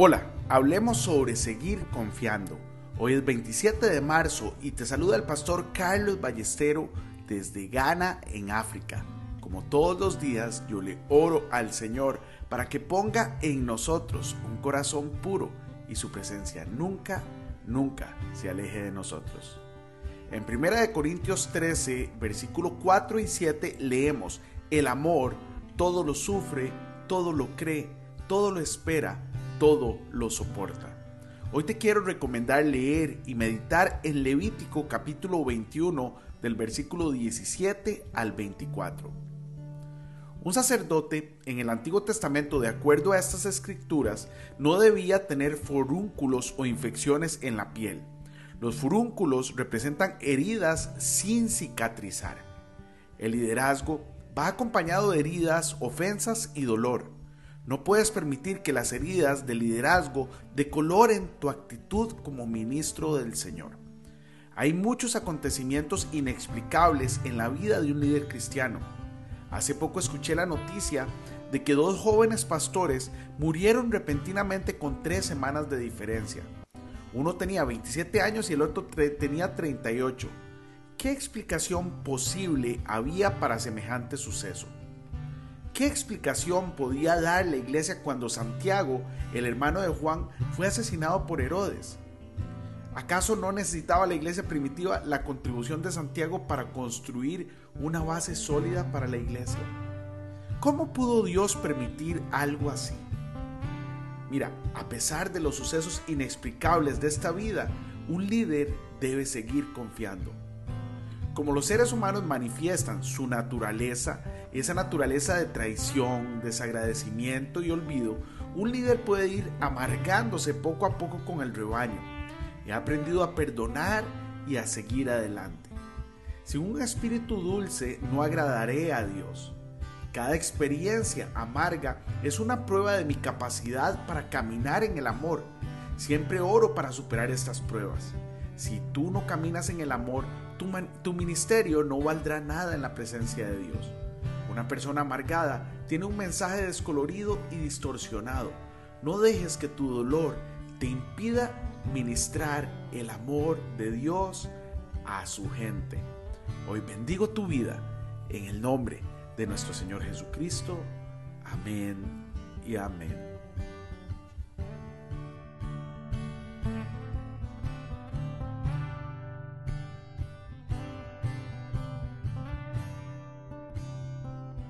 Hola, hablemos sobre seguir confiando. Hoy es 27 de marzo y te saluda el pastor Carlos Ballestero desde Ghana, en África. Como todos los días, yo le oro al Señor para que ponga en nosotros un corazón puro y su presencia nunca, nunca se aleje de nosotros. En 1 Corintios 13, versículo 4 y 7 leemos, el amor todo lo sufre, todo lo cree, todo lo espera, todo lo soporta. Hoy te quiero recomendar leer y meditar en Levítico capítulo 21 del versículo 17 al 24. Un sacerdote en el Antiguo Testamento, de acuerdo a estas escrituras, no debía tener forúnculos o infecciones en la piel. Los furúnculos representan heridas sin cicatrizar. El liderazgo va acompañado de heridas, ofensas y dolor. No puedes permitir que las heridas de liderazgo decoloren tu actitud como ministro del Señor. Hay muchos acontecimientos inexplicables en la vida de un líder cristiano. Hace poco escuché la noticia de que dos jóvenes pastores murieron repentinamente con tres semanas de diferencia. Uno tenía 27 años y el otro tenía 38. ¿Qué explicación posible había para semejante suceso? ¿Qué explicación podía dar la iglesia cuando Santiago, el hermano de Juan, fue asesinado por Herodes? ¿Acaso no necesitaba la iglesia primitiva la contribución de Santiago para construir una base sólida para la iglesia? ¿Cómo pudo Dios permitir algo así? Mira, a pesar de los sucesos inexplicables de esta vida, un líder debe seguir confiando. Como los seres humanos manifiestan su naturaleza, esa naturaleza de traición, desagradecimiento y olvido, un líder puede ir amargándose poco a poco con el rebaño. He aprendido a perdonar y a seguir adelante. Sin un espíritu dulce no agradaré a Dios. Cada experiencia amarga es una prueba de mi capacidad para caminar en el amor. Siempre oro para superar estas pruebas. Si tú no caminas en el amor, tu, ministerio no valdrá nada en la presencia de Dios. Una persona amargada tiene un mensaje descolorido y distorsionado. No dejes que tu dolor te impida ministrar el amor de Dios a su gente. Hoy bendigo tu vida en el nombre de nuestro Señor Jesucristo. Amén y amén.